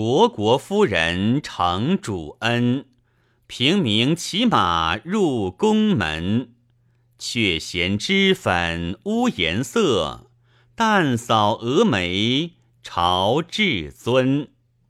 国国夫人承主恩，平民骑马入宫门。却嫌脂粉污颜色，淡扫蛾眉朝至尊。